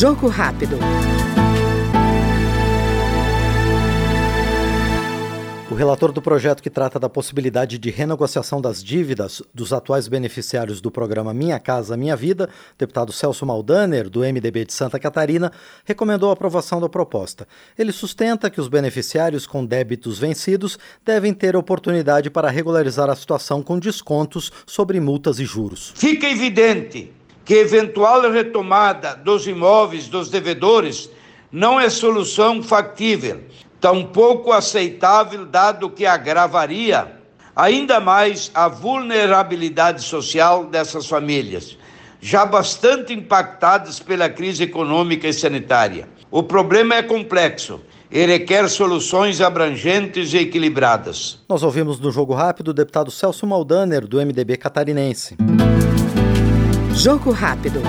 Jogo rápido. O relator do projeto que trata da possibilidade de renegociação das dívidas dos atuais beneficiários do programa Minha Casa Minha Vida, deputado Celso Maldaner, do MDB de Santa Catarina, recomendou a aprovação da proposta. Ele sustenta que os beneficiários com débitos vencidos devem ter oportunidade para regularizar a situação com descontos sobre multas e juros. Fica evidente que eventual retomada dos imóveis dos devedores não é solução factível tampouco aceitável, dado que agravaria ainda mais a vulnerabilidade social dessas famílias, já bastante impactadas pela crise econômica e sanitária. O problema é complexo e requer soluções abrangentes e equilibradas. Nós ouvimos no Jogo Rápido o deputado Celso Maldaner, do MDB catarinense. Jogo Rápido.